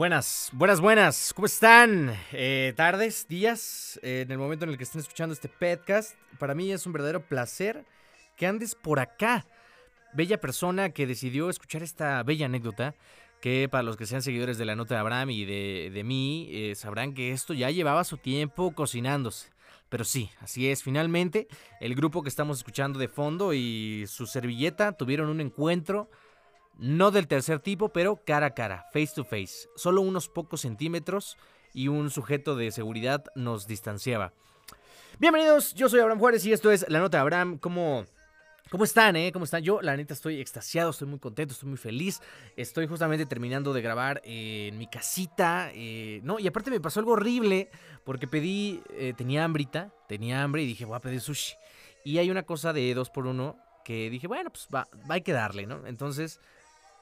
Buenas, buenas, buenas. ¿Cómo están? Eh, tardes, días, eh, en el momento en el que estén escuchando este podcast. Para mí es un verdadero placer que andes por acá. Bella persona que decidió escuchar esta bella anécdota. Que para los que sean seguidores de la nota de Abraham y de, mí, eh, sabrán que esto ya llevaba su tiempo cocinándose. Pero sí, así es. Finalmente, el grupo que estamos escuchando de fondo y su servilleta tuvieron un encuentro no del tercer tipo, pero cara a cara, face to face. Solo unos pocos centímetros y un sujeto de seguridad nos distanciaba. Bienvenidos, yo soy Abraham Juárez y esto es La Nota Abraham. ¿Cómo, ¿Cómo están, eh? ¿Cómo están? Yo, la neta, estoy extasiado, estoy muy contento, estoy muy feliz. Estoy justamente terminando de grabar eh, en mi casita. eh, no, y aparte me pasó algo horrible porque pedí, eh, tenía hambrita, tenía hambre y dije, voy a pedir sushi. Y hay una cosa de dos por uno que dije, bueno, pues va, va hay que darle, ¿no? Entonces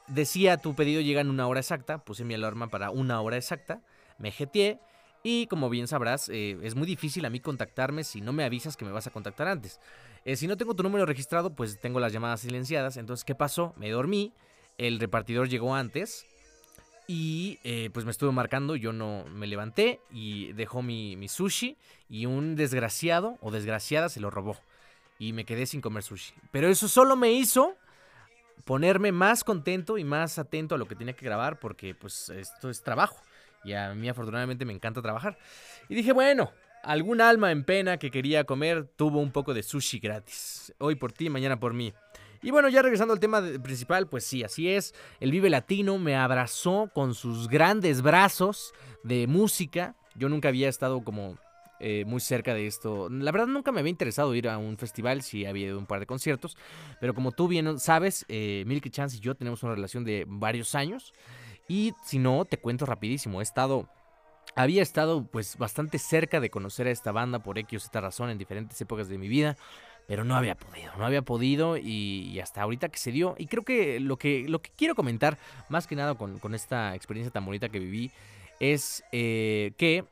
decía tu pedido llega en una hora exacta, puse mi alarma para una hora exacta, me jeteé y como bien sabrás, eh, es muy difícil a mí contactarme si no me avisas que me vas a contactar antes. Eh, si no tengo tu número registrado, pues tengo las llamadas silenciadas. Entonces, ¿qué pasó? Me dormí, el repartidor llegó antes y eh, pues me estuvo marcando, yo no me levanté y dejó mi, mi sushi y un desgraciado o desgraciada se lo robó y me quedé sin comer sushi. Pero eso solo me hizo ponerme más contento y más atento a lo que tenía que grabar porque pues esto es trabajo y a mí afortunadamente me encanta trabajar. Y dije, bueno, algún alma en pena que quería comer tuvo un poco de sushi gratis. Hoy por ti, mañana por mí. Y bueno, ya regresando al tema principal, pues sí, así es. El Vive Latino me abrazó con sus grandes brazos de música. Yo nunca había estado como eh, muy cerca de esto. La verdad nunca me había interesado ir a un festival, sí había ido un par de conciertos. Pero como tú bien sabes, eh, Milky Chance y yo tenemos una relación de varios años. Y si no, te cuento rapidísimo. He estado había estado pues bastante cerca de conocer a esta banda por X o Z razón en diferentes épocas de mi vida, pero no había podido, no había podido y, hasta ahorita que se dio. Y creo que lo que, lo que quiero comentar, más que nada con, con esta experiencia tan bonita que viví, es eh, que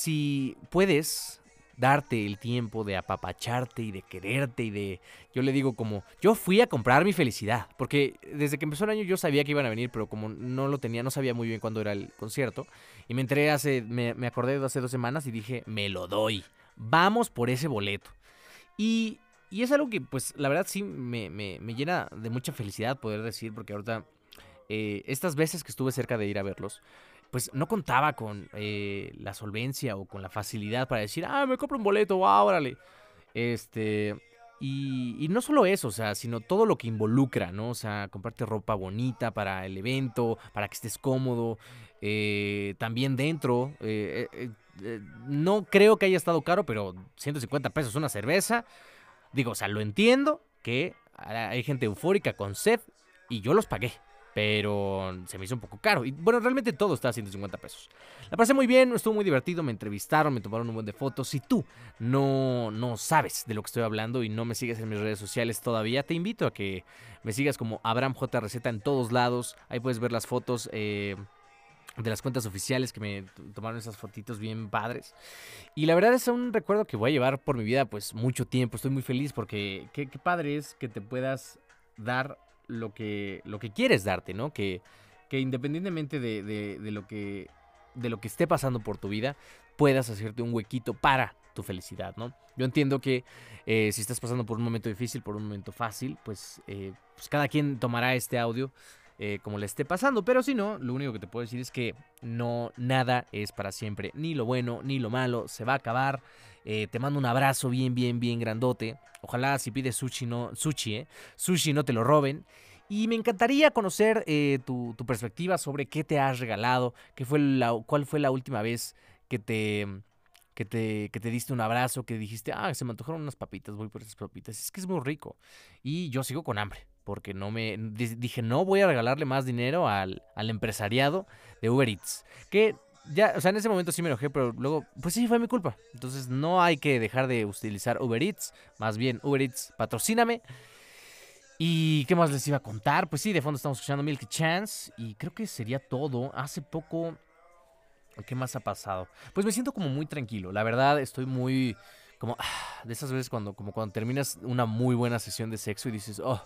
si puedes darte el tiempo de apapacharte y de quererte y de... Yo le digo como, yo fui a comprar mi felicidad, porque desde que empezó el año yo sabía que iban a venir, pero como no lo tenía, no sabía muy bien cuándo era el concierto, y me enteré hace, me, me acordé de hace dos semanas y dije, me lo doy, vamos por ese boleto. Y, y es algo que pues la verdad sí me, me- me llena de mucha felicidad poder decir, porque ahorita eh, estas veces que estuve cerca de ir a verlos, pues no contaba con eh, la solvencia o con la facilidad para decir, ah, me compro un boleto, ah, órale. Este, y, y no solo eso, o sea, sino todo lo que involucra, ¿no? O sea, comprarte ropa bonita para el evento, para que estés cómodo, eh, también dentro. eh, eh, eh, no creo que haya estado caro, pero 150 pesos una cerveza. Digo, o sea, lo entiendo que hay gente eufórica con sed y yo los pagué. Pero se me hizo un poco caro. Y bueno, realmente todo está a 150 pesos. La pasé muy bien, estuvo muy divertido, me entrevistaron, me tomaron un buen de fotos. Si tú no, no sabes de lo que estoy hablando y no me sigues en mis redes sociales todavía, te invito a que me sigas como Abraham. Receta en todos lados. Ahí puedes ver las fotos eh, de las cuentas oficiales que me tomaron esas fotitos bien padres. Y la verdad es un recuerdo que voy a llevar por mi vida pues mucho tiempo. Estoy muy feliz porque qué padre es que te puedas dar lo que, lo que quieres darte, ¿no? Que, que independientemente de, de- de lo que, de lo que esté pasando por tu vida, puedas hacerte un huequito para tu felicidad, ¿no? Yo entiendo que eh, si estás pasando por un momento difícil, por un momento fácil, pues, eh, pues cada quien tomará este audio eh, como le esté pasando. Pero si no, lo único que te puedo decir es que no, nada es para siempre. Ni lo bueno, ni lo malo. Se va a acabar. Eh, te mando un abrazo bien, bien, bien grandote. Ojalá si pides sushi, no, sushi, ¿eh? Sushi no te lo roben. Y me encantaría conocer eh, tu, tu perspectiva sobre qué te has regalado, qué fue la, cuál fue la última vez que te, que, te, que te diste un abrazo, que dijiste, ah, se me antojaron unas papitas, voy por esas papitas. Es que es muy rico. Y yo sigo con hambre, porque no me di- dije, no voy a regalarle más dinero al, al empresariado de Uber Eats. Que ya, o sea, en ese momento sí me enojé, pero luego, pues sí, fue mi culpa. Entonces no hay que dejar de utilizar Uber Eats, más bien Uber Eats, patrocíname. ¿Y qué más les iba a contar? Pues sí, de fondo estamos escuchando Milky Chance y creo que sería todo. Hace poco, ¿qué más ha pasado? Pues me siento como muy tranquilo. La verdad, estoy muy como ah, de esas veces cuando como cuando terminas una muy buena sesión de sexo y dices, "Oh,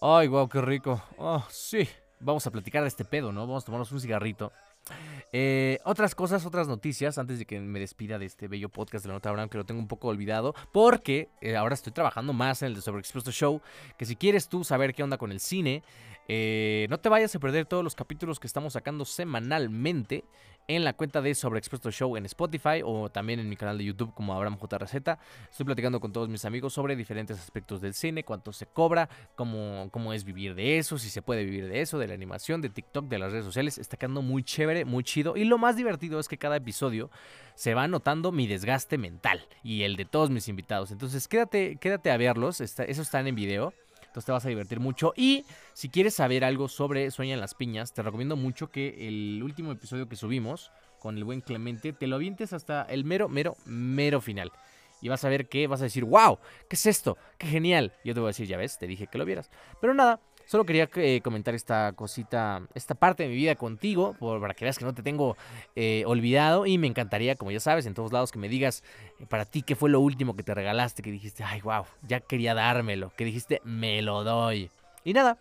ay, wow, qué rico. Oh, sí. Vamos a platicar de este pedo, ¿no? Vamos a tomarnos un cigarrito." Eh, otras cosas, otras noticias, antes de que me despida de este bello podcast de la Nota Brown, que lo tengo un poco olvidado, porque eh, ahora estoy trabajando más en el de Sobreexpuesto Show, que si quieres tú saber qué onda con el cine, eh, no te vayas a perder todos los capítulos que estamos sacando semanalmente en la cuenta de Sobreexpuesto Show en Spotify o también en mi canal de YouTube como Abraham J. Estoy platicando con todos mis amigos sobre diferentes aspectos del cine, cuánto se cobra, cómo, cómo es vivir de eso, si se puede vivir de eso, de la animación, de TikTok, de las redes sociales. Está quedando muy chévere, muy chido. Y lo más divertido es que cada episodio se va notando mi desgaste mental y el de todos mis invitados. Entonces quédate, quédate a verlos. Está, eso están en video. Entonces te vas a divertir mucho. Y si quieres saber algo sobre Sueña en las Piñas, te recomiendo mucho que el último episodio que subimos con el buen Clemente, te lo avientes hasta el mero, mero, mero final. Y vas a ver que vas a decir, wow, ¿qué es esto? ¡Qué genial! Yo te voy a decir, ya ves, te dije que lo vieras. Pero nada, Solo quería eh, comentar esta cosita, esta parte de mi vida contigo, por, para que veas que no te tengo eh, olvidado. Y me encantaría, como ya sabes, en todos lados que me digas eh, para ti qué fue lo último que te regalaste, que dijiste, ay, wow, ya quería dármelo, que dijiste, me lo doy. Y nada,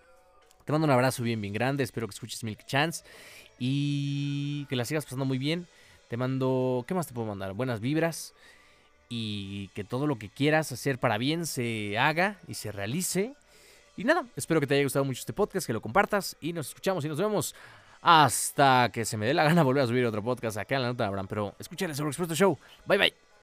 te mando un abrazo bien, bien grande. Espero que escuches Milk Chance y que la sigas pasando muy bien. Te mando, ¿qué más te puedo mandar? Buenas vibras y que todo lo que quieras hacer para bien se haga y se realice. Y nada, espero que te haya gustado mucho este podcast, que lo compartas y nos escuchamos y nos vemos hasta que se me dé la gana volver a subir otro podcast acá en la nota de Abraham. Pero escúchale sobre Expreso Show. Bye bye.